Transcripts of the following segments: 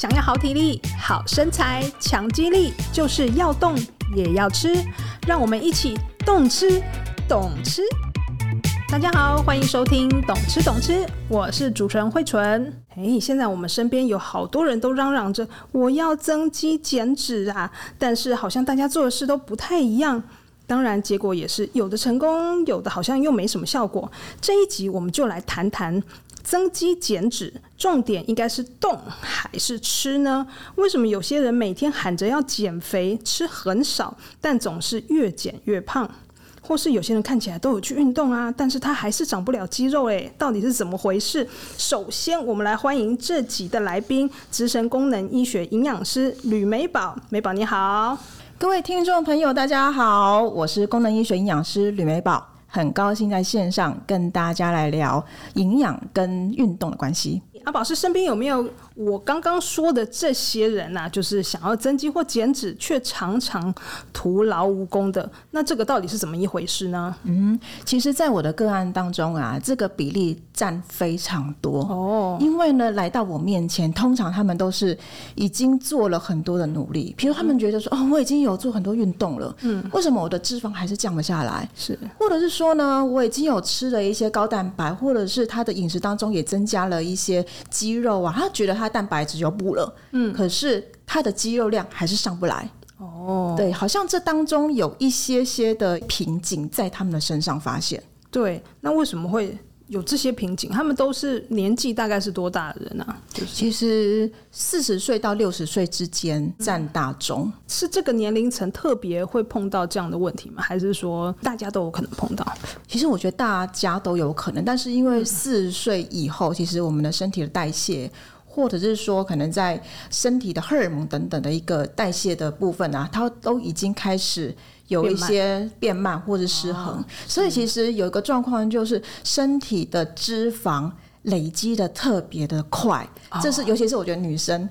想要好体力、好身材、强肌力，就是要动也要吃。让我们一起动吃、懂吃。大家好，欢迎收听《懂吃懂吃》，我是主持人慧纯。诶，现在我们身边有好多人都嚷嚷着我要增肌减脂啊，但是好像大家做的事都不太一样。当然，结果也是有的成功，有的好像又没什么效果。这一集我们就来谈谈增肌减脂，重点应该是动还是吃呢？为什么有些人每天喊着要减肥，吃很少，但总是越减越胖？或是有些人看起来都有去运动啊，但是他还是长不了肌肉，诶，到底是怎么回事？首先，我们来欢迎这集的来宾，资深功能医学营养师吕美宝，美宝你好。各位听众朋友，大家好，我是功能医学营养师吕美宝，很高兴在线上跟大家来聊营养跟运动的关系。阿宝是身边有没有我刚刚说的这些人啊？就是想要增肌或减脂，却常常徒劳无功的。那这个到底是怎么一回事呢？嗯，其实，在我的个案当中啊，这个比例占非常多哦。因为呢，来到我面前，通常他们都是已经做了很多的努力，比如他们觉得说，哦，我已经有做很多运动了，嗯，为什么我的脂肪还是降不下来？是，或者是说呢，我已经有吃了一些高蛋白，或者是他的饮食当中也增加了一些。肌肉啊，他觉得他蛋白质就补了，嗯，可是他的肌肉量还是上不来哦。对，好像这当中有一些些的瓶颈在他们的身上发现。对，那为什么会？有这些瓶颈，他们都是年纪大概是多大的人呢？啊？就是、其实四十岁到六十岁之间占大中。嗯，是这个年龄层特别会碰到这样的问题吗？还是说大家都有可能碰到？其实我觉得大家都有可能，但是因为四十岁以后，其实我们的身体的代谢，或者是说可能在身体的荷尔蒙等等的一个代谢的部分啊，它都已经开始。有一些变慢或者失衡，哦，所以其实有一个状况就是身体的脂肪累积的特别的快，哦，这是尤其是我觉得女生。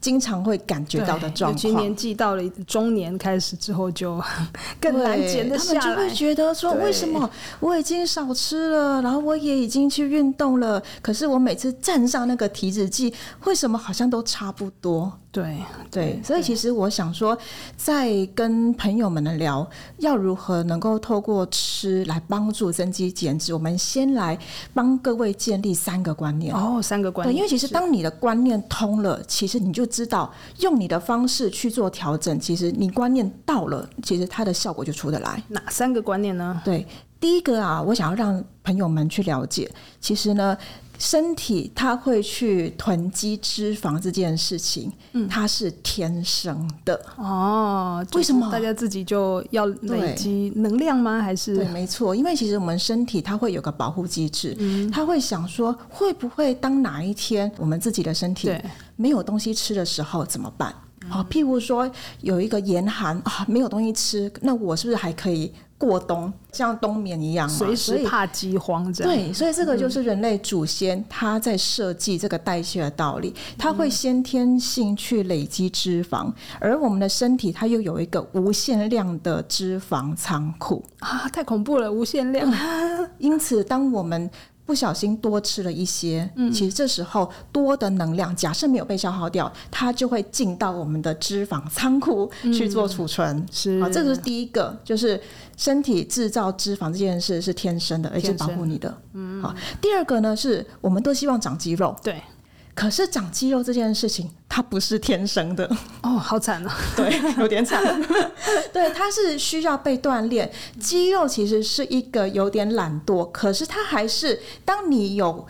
经常会感觉到的状况，尤其年纪到了中年开始之后，就 更难减得下来。他们就会觉得说，为什么我已经少吃了，然后我也已经去运动了，可是我每次站上那个体脂计，为什么好像都差不多？对对，所以其实我想说，在跟朋友们的聊，要如何能够透过吃来帮助增肌减脂，我们先来帮各位建立三个观念哦，三个观念。因为其实当你的观念通了，其实你就知道用你的方式去做调整，其实你观念到了，其实它的效果就出得来。哪三个观念呢？对，第一个啊，我想要让朋友们去了解，其实呢，身体它会去囤积脂肪这件事情，嗯，它是天生的哦。为什么大家自己就要累积能量吗？还是对，没错，因为其实我们身体它会有个保护机制，嗯，它会想说，会不会当哪一天我们自己的身体没有东西吃的时候怎么办？好，譬如说有一个严寒啊，没有东西吃，那我是不是还可以过冬，像冬眠一样，随时怕饥荒这样？对，所以这个就是人类祖先他在设计这个代谢的道理，他会先天性去累积脂肪，而我们的身体它又有一个无限量的脂肪仓库啊，太恐怖了，无限量。因此，当我们不小心多吃了一些，嗯，其实这时候多的能量，假设没有被消耗掉，它就会进到我们的脂肪仓库去做储存。嗯、是，好，这个是第一个，就是身体制造脂肪这件事是天生的，而且保护你的。嗯，好，第二个呢，是我们都希望长肌肉。对。可是长肌肉这件事情，它不是天生的哦，好惨啊！对，有点惨。对，它是需要被锻炼。肌肉其实是一个有点懒惰，可是它还是当你有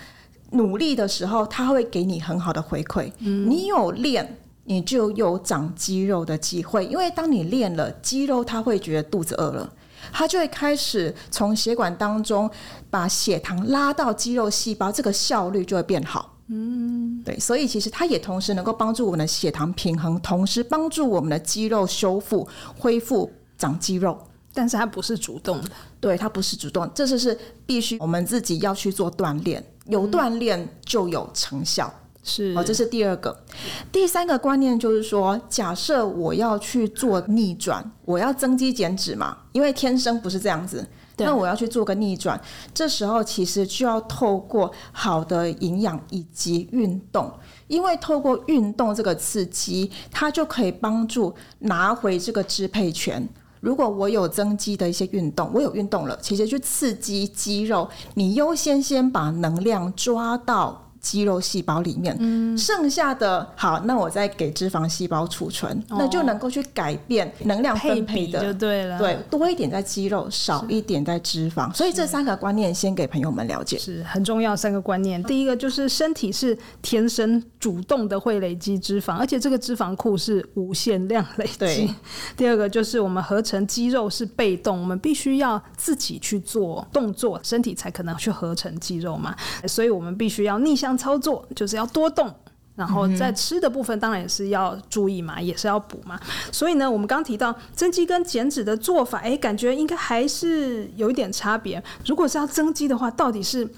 努力的时候，它会给你很好的回馈。嗯，你有练，你就有长肌肉的机会。因为当你练了肌肉，它会觉得肚子饿了，它就会开始从血管当中把血糖拉到肌肉细胞，这个效率就会变好。嗯，对，所以其实它也同时能够帮助我们的血糖平衡，同时帮助我们的肌肉修复、恢复、长肌肉。但是它不是主动的，对，它不是主动，这是是必须我们自己要去做锻炼，有锻炼就有成效。是，哦，这是第二个。第三个观念就是说，假设我要去做逆转，我要增肌减脂嘛，因为天生不是这样子。那我要去做个逆转，这时候其实就要透过好的营养以及运动，因为透过运动这个刺激，它就可以帮助拿回这个支配权。如果我有增肌的一些运动，我有运动了，其实去刺激肌肉，你优先先把能量抓到。肌肉细胞里面，嗯、剩下的好，那我再给脂肪细胞储存，哦、那就能够去改变能量分配的，就对了。对，多一点在肌肉，少一点在脂肪。所以这三个观念先给朋友们了解，是很重要。三个观念，第一个就是身体是天生主动的会累积脂肪，而且这个脂肪库是无限量累积。第二个就是我们合成肌肉是被动，我们必须要自己去做动作，身体才可能去合成肌肉嘛。所以我们必须要逆向。操作就是要多动，然后在吃的部分当然也是要注意嘛，也是要补嘛。所以呢，我们刚提到增肌跟减脂的做法，哎，感觉应该还是有一点差别。如果是要增肌的话，到底是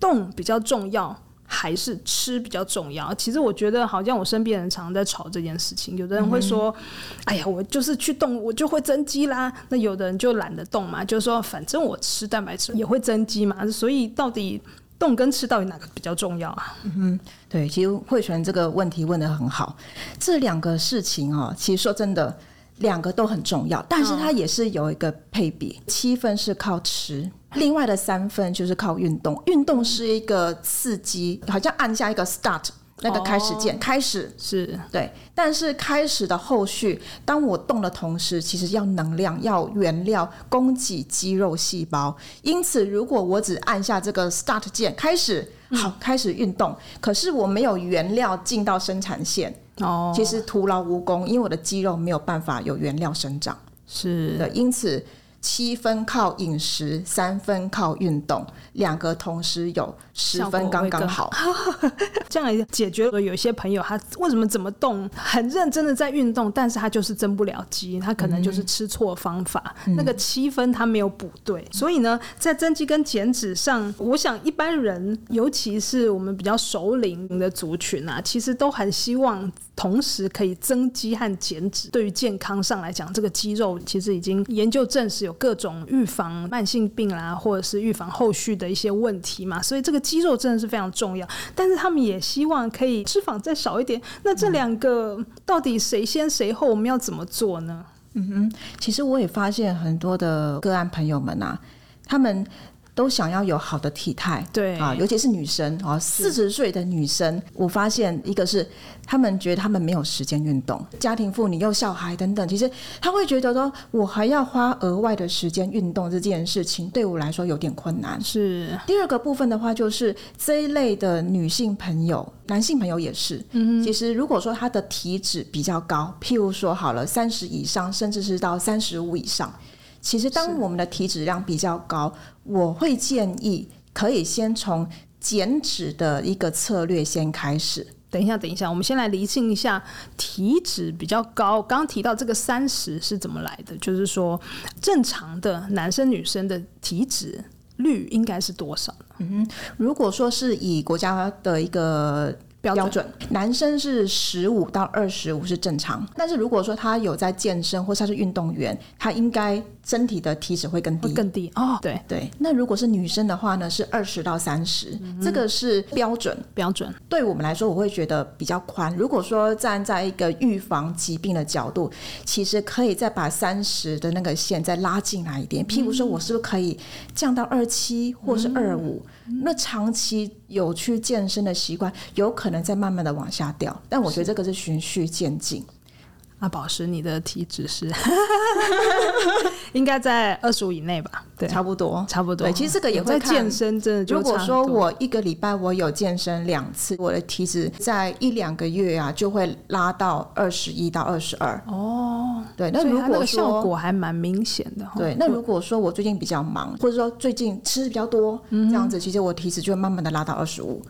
动比较重要，还是吃比较重要？其实我觉得，好像我身边人常常在吵这件事情。有的人会说：“哎呀，我就是去动，我就会增肌啦。”那有的人就懒得动嘛，就是说反正我吃蛋白质也会增肌嘛。所以到底？动跟吃到底哪个比较重要啊？嗯哼，对，其实慧泉这个问题问的很好。这两个事情啊，其实说真的，两个都很重要，但是它也是有一个配比，七分是靠吃，另外的三分就是靠运动。运动是一个刺激，好像按下一个 start。那个开始键，哦、开始。是。对，但是开始的后续，当我动的同时，其实要能量，要原料供给肌肉细胞。因此，如果我只按下这个 start 键，开始好，开始运动，嗯、可是我没有原料进到生产线，哦，其实徒劳无功，因为我的肌肉没有办法有原料生长，是。的，因此。七分靠饮食，三分靠运动，两个同时有十分刚刚好，这样也解决了有些朋友他为什么怎么动很认真的在运动，但是他就是增不了肌，他可能就是吃错方法，嗯、那个七分他没有补对，嗯、所以呢，在增肌跟减脂上，我想一般人，尤其是我们比较熟龄的族群啊，其实都很希望同时可以增肌和减脂。对于健康上来讲，这个肌肉其实已经研究证实。有各种预防慢性病啦，或者是预防后续的一些问题嘛，所以这个肌肉真的是非常重要。但是他们也希望可以脂肪再少一点。那这两个到底谁先谁后？我们要怎么做呢？嗯哼，其实我也发现很多的个案朋友们啊，他们。都想要有好的体态，对啊，尤其是女生啊，四十岁的女生，我发现一个是他们觉得他们没有时间运动，家庭妇女又小孩等等，其实他会觉得说，我还要花额外的时间运动这件事情，对我来说有点困难。是第二个部分的话，就是这一类的女性朋友，男性朋友也是，嗯，其实如果说他的体脂比较高，譬如说好了三十以上，甚至是到三十五以上。其实，当我们的体脂量比较高，我会建议可以先从减脂的一个策略先开始。等一下，等一下，我们先来厘清一下体脂比较高。刚刚提到这个三十是怎么来的？就是说，正常的男生女生的体脂率应该是多少呢？嗯哼，如果说是以国家的一个。标准，标准，男生是十五到二十五是正常，但是如果说他有在健身或是他是运动员，他应该身体的体脂会更低，更低哦。对对，那如果是女生的话呢，是二十到三十，嗯，这个是标准标准。对我们来说，我会觉得比较宽。如果说站在一个预防疾病的角度，其实可以再把三十的那个线再拉进来一点。譬如说，我是不是可以降到二七或是二五？那长期有去健身的习惯，有可能再慢慢的往下掉，但我觉得这个是循序渐进。那宝石，你的体脂是 应该在二十五以内吧？对，差不多，差不多。对，其实这个也会在健身，真的就。如果说我一个礼拜我有健身两次，我的体脂在一两个月啊就会拉到二十一到二十二。哦，对，那如果说效果还蛮明显的。对，那如果说我最近比较忙，或者说最近吃的比较多，这样子，其实我体脂就会慢慢的拉到二十五。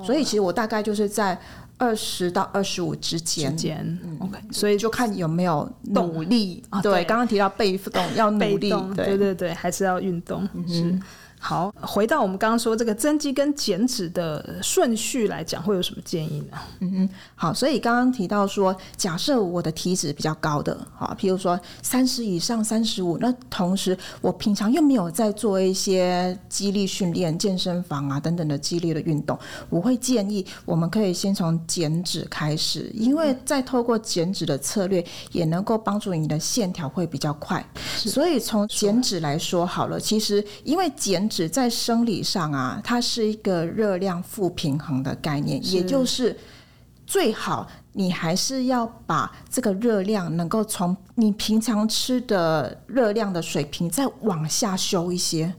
哦，所以其实我大概就是在。二十到二十五之间，之间，OK，所以就看有没有努力。动对，刚刚提到被动要努力，对对对，还是要运动。是好，回到我们刚刚说这个增肌跟减脂的顺序来讲，会有什么建议呢？嗯嗯，好，所以刚刚提到说，假设我的体脂比较高的，好，譬如说三十以上、三十五，那同时我平常又没有在做一些肌力训练、健身房啊等等的肌力的运动，我会建议我们可以先从减脂开始，因为再透过减脂的策略，也能够帮助你的线条会比较快。所以从减脂来说好了，其实因为减脂在生理上啊，它是一个热量负平衡的概念，也就是最好你还是要把这个热量能够从你平常吃的热量的水平再往下修一些。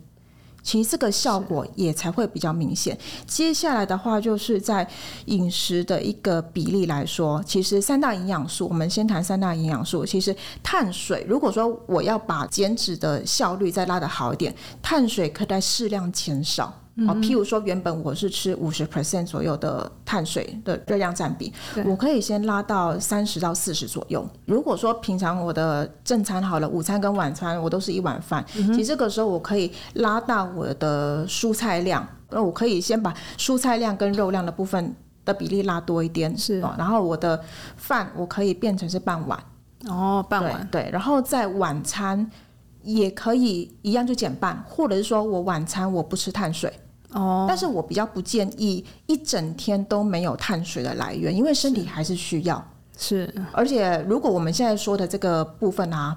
其实这个效果也才会比较明显。接下来的话，就是在饮食的一个比例来说，其实三大营养素，我们先谈三大营养素。其实碳水，如果说我要把减脂的效率再拉得好一点，碳水可以在适量减少。哦，譬如说，原本我是吃五十 percent 左右的碳水的热量占比，我可以先拉到三十到四十左右。如果说平常我的正餐好了，午餐跟晚餐我都是一碗饭，嗯，其实这个时候我可以拉大我的蔬菜量，那我可以先把蔬菜量跟肉量的部分的比例拉多一点，是，然后我的饭我可以变成是半碗，哦，半碗，对，对，然后在晚餐也可以一样就减半，或者是说我晚餐我不吃碳水。哦，但是我比较不建议一整天都没有碳水的来源，因为身体还是需要。是，而且如果我们现在说的这个部分啊，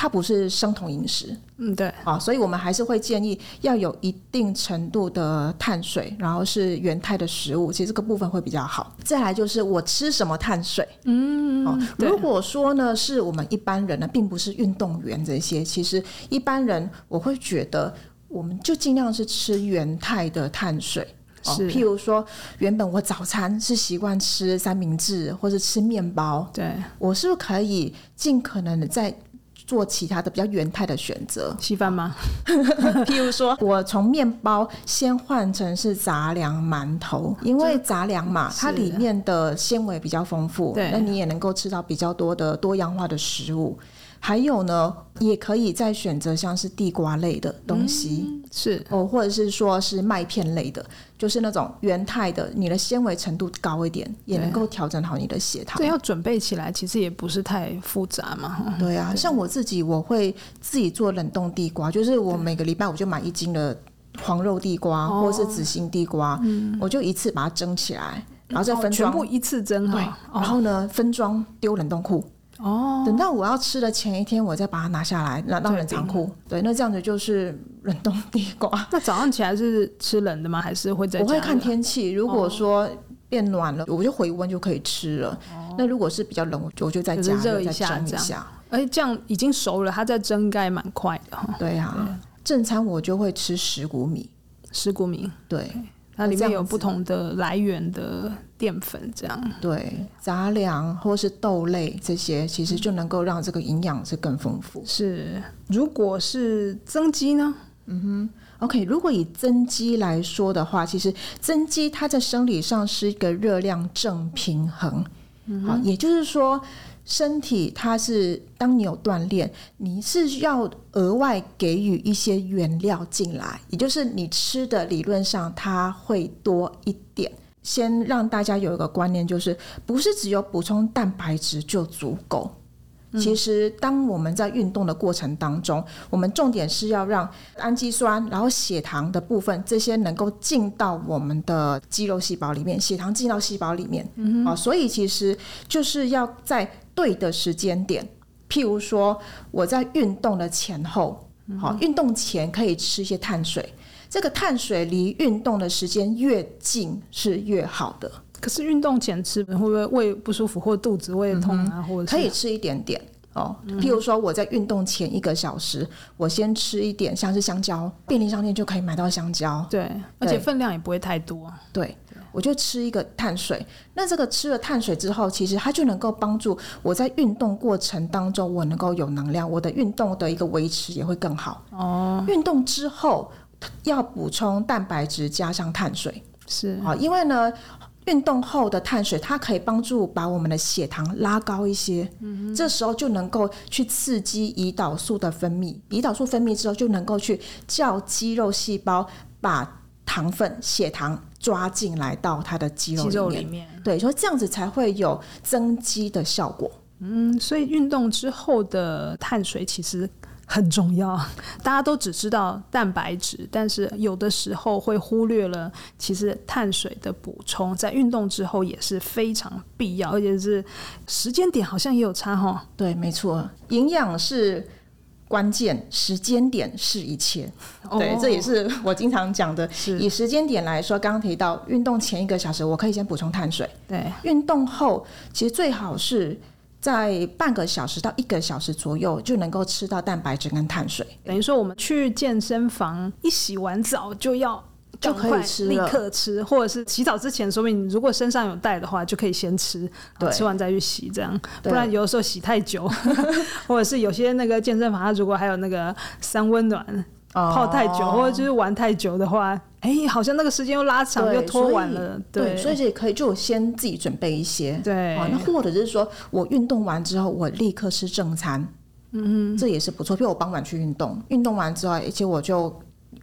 它不是生酮饮食，嗯，对，啊，所以我们还是会建议要有一定程度的碳水，然后是原态的食物，其实这个部分会比较好。再来就是我吃什么碳水，嗯，哦，如果说呢是我们一般人呢，并不是运动员这些，其实一般人我会觉得。我们就尽量是吃原态的碳水，是，哦，譬如说，原本我早餐是习惯吃三明治或者吃面包，对，我是不是可以尽可能的再做其他的比较原态的选择？稀饭吗？譬如说，我从面包先换成是杂粮馒头，因为杂粮嘛，它里面的纤维比较丰富，对，那你也能够吃到比较多的多样化的食物。还有呢，也可以再选择像是地瓜类的东西，嗯、是哦，或者是说是麦片类的，就是那种原态的，你的纤维程度高一点，也能够调整好你的血糖。对，要准备起来其实也不是太复杂嘛。对啊，对，像我自己，我会自己做冷冻地瓜，就是我每个礼拜我就买一斤的黄肉地瓜或者是紫心地瓜，嗯，我就一次把它蒸起来，然后再分装，全部一次蒸对，然后呢分装丢冷冻库。哦，等到我要吃的前一天，我再把它拿下来，拿到冷藏库。对，那这样子就是冷冻地瓜。那早上起来是吃冷的吗？还是会在？我会看天气，如果说变暖了，我就回温就可以吃了。哦、那如果是比较冷，我就再加热一下，蒸一下。哎，这样已经熟了，它再蒸应该蛮快的。对呀、啊，正餐我就会吃石谷米，石谷米，对。它里面有不同的来源的淀粉，这样对杂粮或是豆类这些，其实就能够让这个营养是更丰富。是，如果是增肌呢？嗯哼，OK，如果以增肌来说的话，其实增肌它在生理上是一个热量正平衡。嗯，好，也就是说。身体它是，当你有锻炼，你是要额外给予一些原料进来，也就是你吃的理论上它会多一点。先让大家有一个观念，就是不是只有补充蛋白质就足够。其实当我们在运动的过程当中，我们重点是要让氨基酸，然后血糖的部分这些能够进到我们的肌肉细胞里面，血糖进到细胞里面。嗯，啊，所以其实就是要在。对的时间点，譬如说我在运动的前后，好，运动前可以吃一些碳水，这个碳水离运动的时间越近是越好的。可是运动前吃会不会胃不舒服或肚子胃痛啊？嗯、或者可以吃一点点哦。譬如说我在运动前一个小时，我先吃一点，像是香蕉，便利商店就可以买到香蕉。对，对，而且分量也不会太多。对。我就吃一个碳水，那这个吃了碳水之后，其实它就能够帮助我在运动过程当中，我能够有能量，我的运动的一个维持也会更好。哦，运动之后要补充蛋白质加上碳水，是好，因为呢，运动后的碳水，它可以帮助把我们的血糖拉高一些。嗯，这时候就能够去刺激胰岛素的分泌，胰岛素分泌之后就能够去叫肌肉细胞把糖分、血糖抓进来到它的肌肉里面。对，所以这样子才会有增肌的效果。嗯，所以运动之后的碳水其实。很重要，大家都只知道蛋白质，但是有的时候会忽略了，其实碳水的补充在运动之后也是非常必要，而且是时间点好像也有差哈。对，没错，营养是关键，时间点是一切。哦、对，这也是我经常讲的。是以时间点来说，刚刚提到运动前一个小时，我可以先补充碳水。对，运动后其实最好是。在半个小时到一个小时左右就能够吃到蛋白质跟碳水，等于说我们去健身房一洗完澡就要就可以吃，立刻吃，或者是洗澡之前，说明如果身上有带的话，就可以先吃，对，吃完再去洗，这样，不然有的时候洗太久，或者是有些那个健身房它如果还有那个三温暖。泡太久，或者就是玩太久的话，哎、欸，好像那个时间又拉长，又拖晚了。对，所以这也可以，就先自己准备一些。对，啊，那或者就是说我运动完之后，我立刻吃正餐。嗯嗯，这也是不错。比如我傍晚去运动，运动完之后，而且我就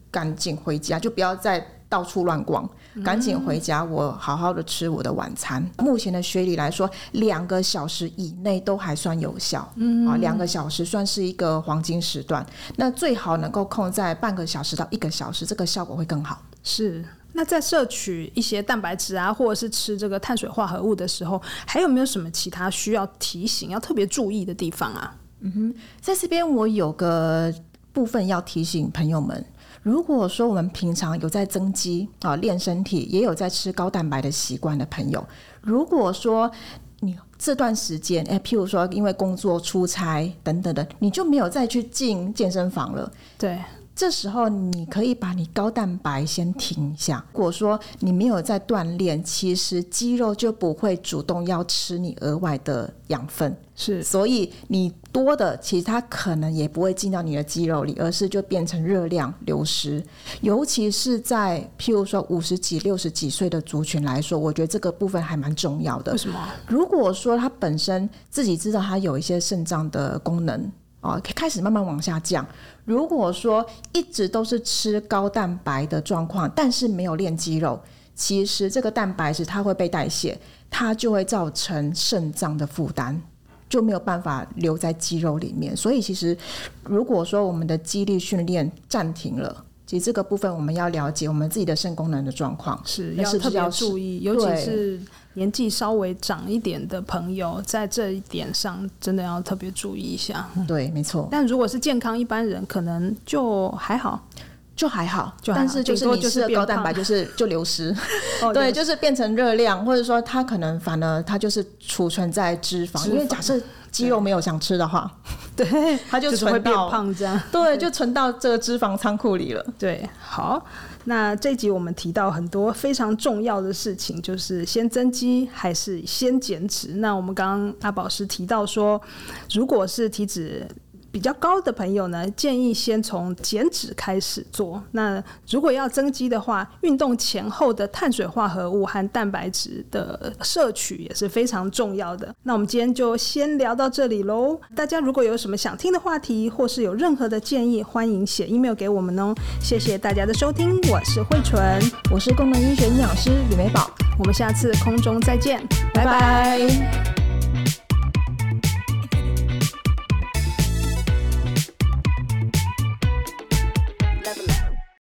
赶紧回家，就不要再。到处乱逛，赶紧回家，我好好的吃我的晚餐。嗯、目前的学理来说，两个小时以内都还算有效。嗯啊，两个小时算是一个黄金时段。那最好能够控在半个小时到一个小时，这个效果会更好。是。那在摄取一些蛋白质啊，或者是吃这个碳水化合物的时候，还有没有什么其他需要提醒、要特别注意的地方啊？嗯哼，在这边我有个部分要提醒朋友们。如果说我们平常有在增肌啊、练身体，也有在吃高蛋白的习惯的朋友，如果说你这段时间，诶，譬如说因为工作出差等等的，你就没有再去进健身房了，对。这时候你可以把你高蛋白先停一下。如果说你没有在锻炼，其实肌肉就不会主动要吃你额外的养分。是，所以你多的其实它可能也不会进到你的肌肉里，而是就变成热量流失。尤其是在譬如说五十几、六十几岁的族群来说，我觉得这个部分还蛮重要的。为什么？如果说他本身自己知道他有一些肾脏的功能。哦，开始慢慢往下降。如果说一直都是吃高蛋白的状况，但是没有练肌肉，其实这个蛋白质它会被代谢，它就会造成肾脏的负担，就没有办法留在肌肉里面。所以，其实如果说我们的肌力训练暂停了，其实这个部分我们要了解我们自己的肾功能的状况，是要特别注意，尤其是。年纪稍微长一点的朋友，在这一点上真的要特别注意一下。对，没错。但如果是健康一般人，可能就还好，就还好。就还好，但是就是你吃的高蛋白，就是 就流失。哦、对，就是变成热量，或者说它可能反而它就是储存在脂肪。脂肪，因为假设肌肉没有想吃的话，对，它就存到、变胖这样。对，就存到这个脂肪仓库里了。对，好。那这一集我们提到很多非常重要的事情，就是先增肌还是先减脂？那我们刚刚阿宝是提到说，如果是体脂比较高的朋友呢，建议先从减脂开始做。那如果要增肌的话，运动前后的碳水化合物和蛋白质的摄取也是非常重要的。那我们今天就先聊到这里喽。大家如果有什么想听的话题，或是有任何的建议，欢迎写 email 给我们哦。谢谢大家的收听，我是慧纯，我是功能医学营养师李美宝，我们下次空中再见，拜拜。